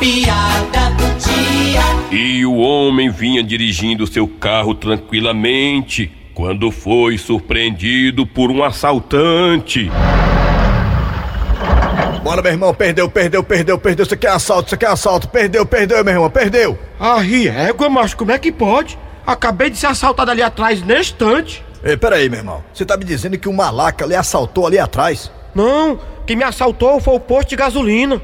piada do dia. E o homem vinha dirigindo seu carro tranquilamente quando foi surpreendido por um assaltante. Bora, meu irmão, perdeu, perdeu, perdeu, perdeu. Isso aqui é assalto, isso aqui é assalto. Perdeu, perdeu, meu irmão, perdeu. Ah, égua, macho, como é que pode? Acabei de ser assaltado ali atrás, neste instante. Ei, peraí, meu irmão. Você tá me dizendo que um malaca lhe assaltou ali atrás? Não, quem me assaltou foi o posto de gasolina.